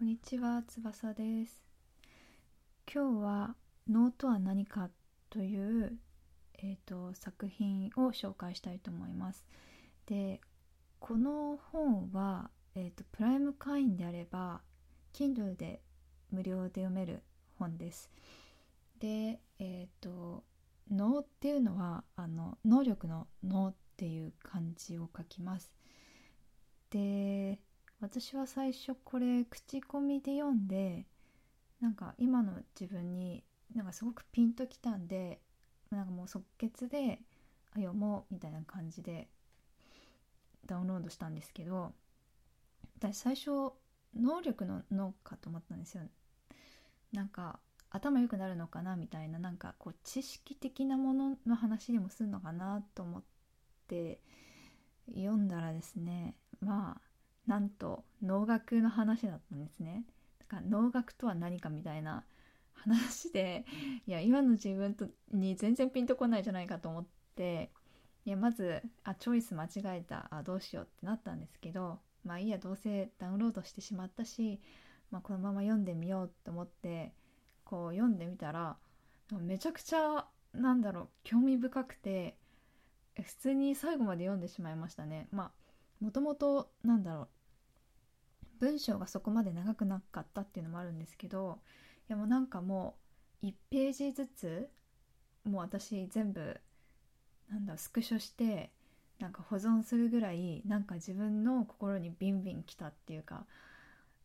こんにちは、翼です。今日は脳とは何かという、えー、と作品を紹介したいと思います。で、この本は、えー、とプライム会員であれば Kindle で無料で読める本です。で、えっ、と脳っていうのはあの能力の脳っていう漢字を書きます。で私は最初これ口コミで読んでなんか今の自分になんかすごくピンときたんでなんかもう即決であ読もうみたいな感じでダウンロードしたんですけど私最初能力の脳かと思ったんですよ。なんか頭良くなるのかなみたいななんかこう知識的なものの話でもするのかなと思って読んだらですねまあなんと能楽の話だったんですね。だから能楽とは何かみたいな話でいや今の自分とに全然ピンとこないじゃないかと思っていやまずあチョイス間違えたあどうしようってなったんですけどまあいいやどうせダウンロードしてしまったし、まあ、このまま読んでみようと思ってこう読んでみたらめちゃくちゃなんだろう興味深くて普通に最後まで読んでしまいましたね。まあもともとなんだろう文章がそこまで長くなかったっていうのもあるんですけどいやもうなんかもう1ページずつもう私全部なんだスクショしてなんか保存するぐらいなんか自分の心にビンビンきたっていうか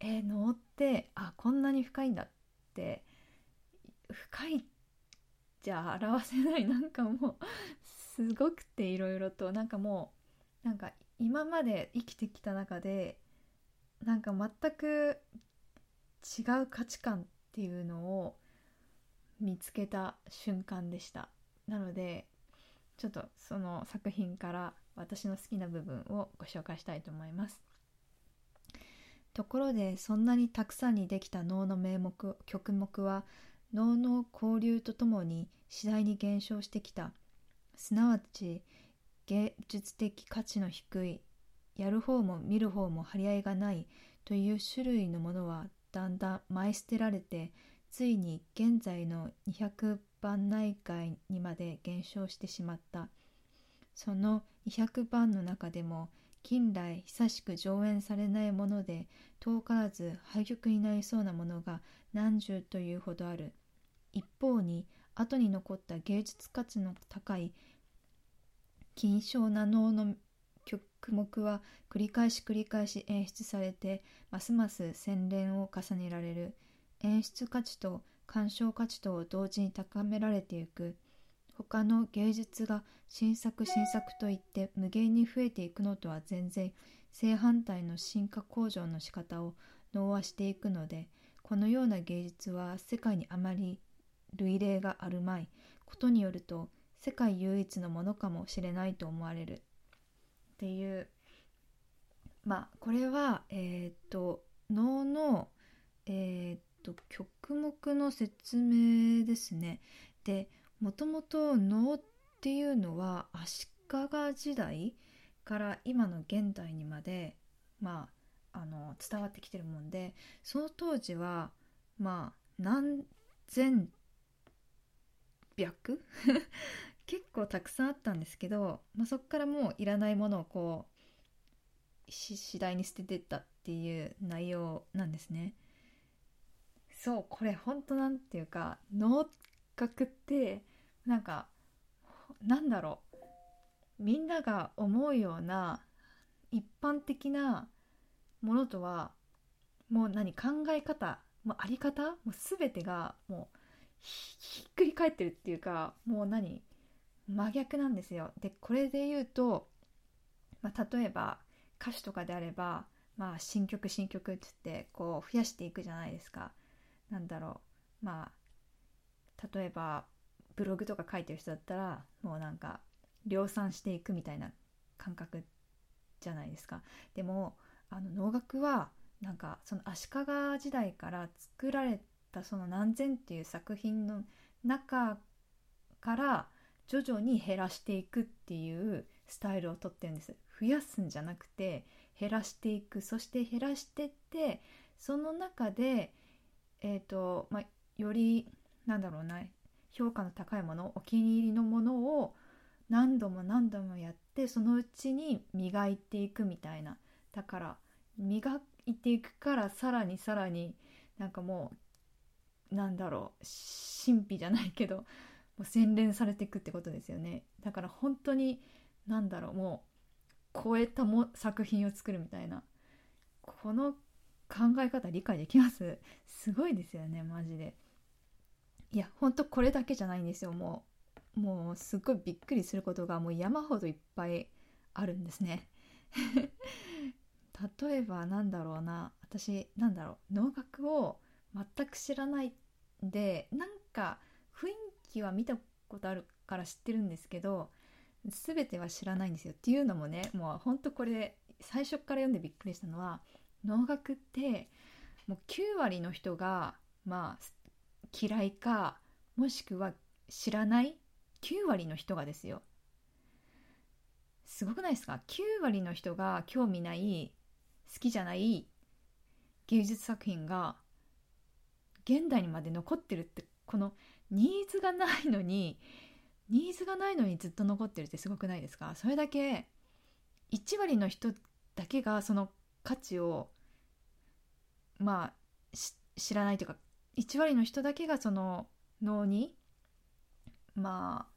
えー、脳ってあこんなに深いんだって深いじゃ表せないなんかもうすごくていろいろとなんかもうなんか今まで生きてきた中でなんか全く違う価値観っていうのを見つけた瞬間でした。なのでちょっとその作品から私の好きな部分をご紹介したいと思います。ところでそんなにたくさんにできた能の名目曲目は能の交流とともに次第に減少してきた。すなわち芸術的価値の低いやる方も見る方も張り合いがないという種類のものはだんだん舞い捨てられてついに現在の200番内外にまで減少してしまった。その200番の中でも近来久しく上演されないもので遠からず廃局になりそうなものが何十というほどある。一方に後に残った芸術価値の高い金賞な能の曲目は繰り返し繰り返し演出されてますます洗練を重ねられる。演出価値と鑑賞価値とを同時に高められていく。他の芸術が新作新作といって無限に増えていくのとは全然正反対の進化向上の仕方を脳はしていくのでこのような芸術は世界にあまり類例があるまいことによると世界唯一のものかもしれないと思われる。っていう。まあこれはえっ、と能のえっ、と曲目の説明ですね。でもともと能っていうのは足利時代から今の現代にまでまああの伝わってきてるもんでその当時はまあ何千百？結構たくさんあったんですけど、まあ、そこからもういらないものをこう次第に捨ててったっていう内容なんですね。そうこれ本当なんていうか能楽ってなんかなんだろうみんなが思うような一般的なものとはもう何考え方もうあり方もう全てがもうひっくり返ってるっていうかもう何真逆なんですよ。でこれで言うと、まあ、例えば歌手とかであれば、まあ、新曲新曲って言ってこう増やしていくじゃないですか。なんだろうまあ例えばブログとか書いてる人だったらもうなんか量産していくみたいな感覚じゃないですか。でもあの能楽はなんかその足利時代から作られたその何千っていう作品の中から徐々に減らしていくっていうスタイルをとってるんです。増やすんじゃなくて減らしていく。そして減らしてってその中でえっ、ー、とまあよりなんだろうな評価の高いものお気に入りのものを何度も何度もやってそのうちに磨いていくみたいな。だから磨いていくからさらにさらになんかもうなんだろう神秘じゃないけどもう洗練されていくってことですよね。だから本当になんだろうもう超えたも作品を作るみたいな。この考え方理解できます？すごいですよねマジで。いやほんとこれだけじゃないんですよ。もうもうすっごいびっくりすることがもう山ほどいっぱいあるんですね。例えばなんだろうな。私なんだろう。能楽を全く知らないでなんか雰囲気は見たことあるから知ってるんですけど全ては知らないんですよ。っていうのもねもうほんとこれ最初から読んでびっくりしたのは能楽ってもう9割の人がまあ嫌いかもしくは知らない9割の人がですよ。すごくないですか？9割の人が興味ない好きじゃない芸術作品が現代にまで残ってるってこのニーズがないのにニーズがないのにずっと残ってるってすごくないですか？それだけ1割の人だけがその価値をまあ知らないというか1割の人だけがその脳にまあ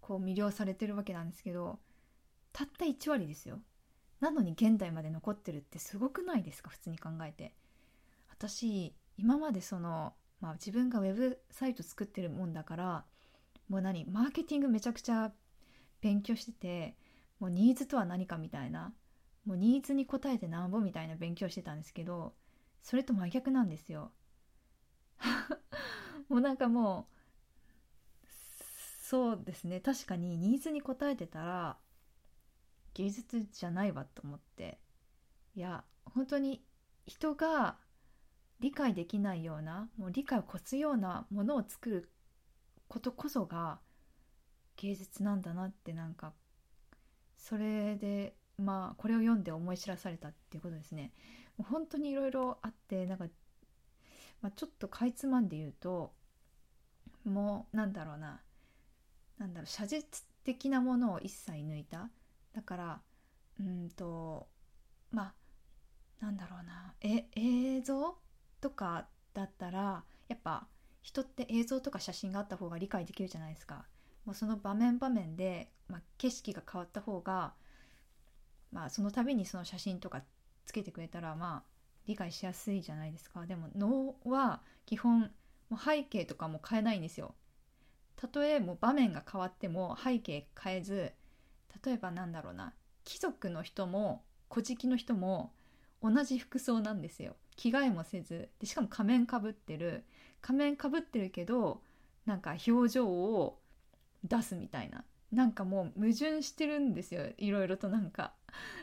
こう魅了されてるわけなんですけどたった1割ですよ。なのに現代まで残ってるってすごくないですか？普通に考えて。私今までその、まあ、自分がウェブサイト作ってるもんだからもう何マーケティングめちゃくちゃ勉強しててもうニーズとは何かみたいなもうニーズに応えてなんぼみたいな勉強してたんですけどそれと真逆なんですよ。もうなんかもうそうですね。確かにニーズに応えてたら芸術じゃないわと思って。いや本当に人が理解できないようなもう理解を越すようなものを作ることこそが芸術なんだなってなんかそれでまあこれを読んで思い知らされたっていうことですね。もう本当にいろいろあってなんか、まあ、ちょっとかいつまんで言うともうなんだろうななんだろう写実的なものを一切抜いただからうんとまあなんだろうなえ映像とかだったらやっぱ人って映像とか写真があった方が理解できるじゃないですか。もうその場面場面で、まあ、景色が変わった方が、まあ、その度にその写真とかつけてくれたらまあ理解しやすいじゃないですか。でも能は基本もう背景とかも変えないんですよ。たとえもう場面が変わっても背景変えず例えばなんだろうな貴族の人も古事記の人も同じ服装なんですよ。着替えもせずでしかも仮面かぶってる。仮面かぶってるけどなんか表情を出すみたいな。なんかもう矛盾してるんですよいろいろと。なんか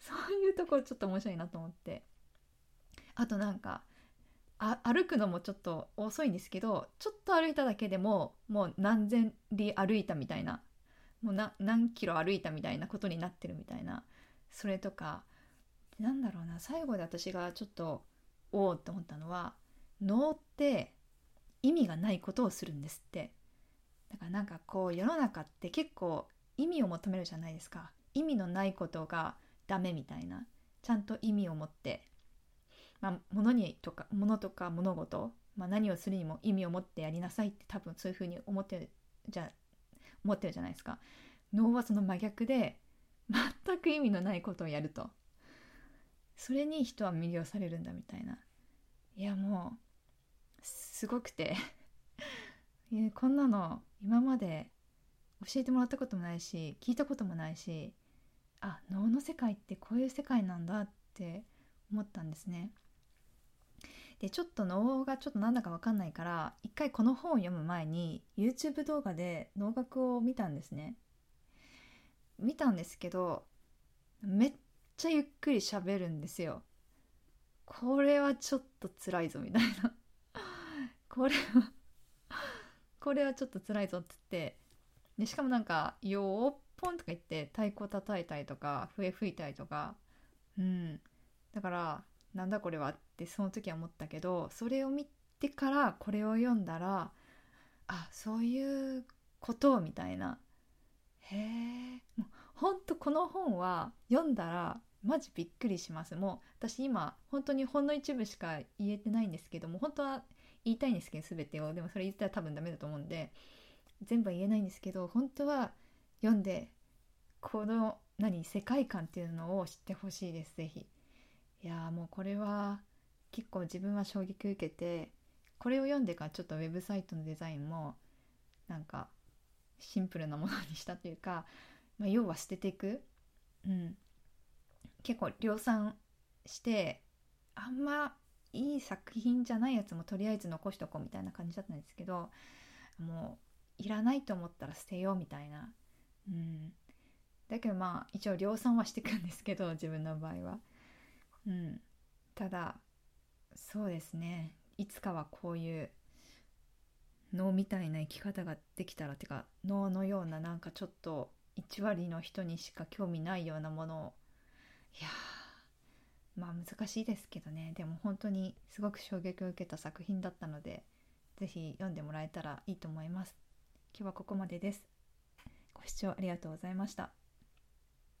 そういうところちょっと面白いなと思って。あとなんかあ歩くのもちょっと遅いんですけどちょっと歩いただけでももう何千里歩いたみたいな。もう何キロ歩いたみたいなことになってるみたいな。それとかなんだろうな。最後で私がちょっとおおって思ったのは脳って意味がないことをするんですって。だからなんかこう世の中って結構意味を求めるじゃないですか。意味のないことがダメみたいな。ちゃんと意味を持って、まあ、物にとか物とか物事、まあ、何をするにも意味を持ってやりなさいって多分そういうふうに思ってるじゃ思ってるじゃないですか。脳はその真逆で全く意味のないことをやると。それに人は魅了されるんだみたいないやもうすごくて こんなの今まで教えてもらったこともないし聞いたこともないしあ能の世界ってこういう世界なんだって思ったんですね。でちょっと能がちょっとなんだか分かんないから一回この本を読む前に YouTube 動画で能楽を見たんですね。見たんですけどめっちゃゆっくり喋るんですよ。これはちょっと辛いぞみたいな。これはこれはちょっと辛いぞっつって。でしかもなんか「よーっぽん」とか言って太鼓叩いたりとか笛吹いたりとか。うん。だからなんだこれはってその時は思ったけどそれを見てからこれを読んだらあそういうことみたいな。へえほんとこの本は読んだらマジびっくりします。もう私今本当にほんの一部しか言えてないんですけども本当は言いたいんですけど全てを。でもそれ言ったら多分ダメだと思うんで全部は言えないんですけど本当は読んでこの何世界観っていうのを知ってほしいです。是非いやもうこれは結構自分は衝撃受けてこれを読んでからちょっとウェブサイトのデザインもなんかシンプルなものにしたというか、まあ、要は捨てていく、うん、結構量産してあんまいい作品じゃないやつもとりあえず残しとこうみたいな感じだったんですけどもういらないと思ったら捨てようみたいな、うん、だけどまあ一応量産はしていくんですけど自分の場合は、うん、ただそうですね。いつかはこういう脳みたいな生き方ができたらてか脳のようななんかちょっと1割の人にしか興味ないようなものを。いやまあ難しいですけどね。でも本当にすごく衝撃を受けた作品だったので是非読んでもらえたらいいと思います。今日はここまでです。ご視聴ありがとうございました。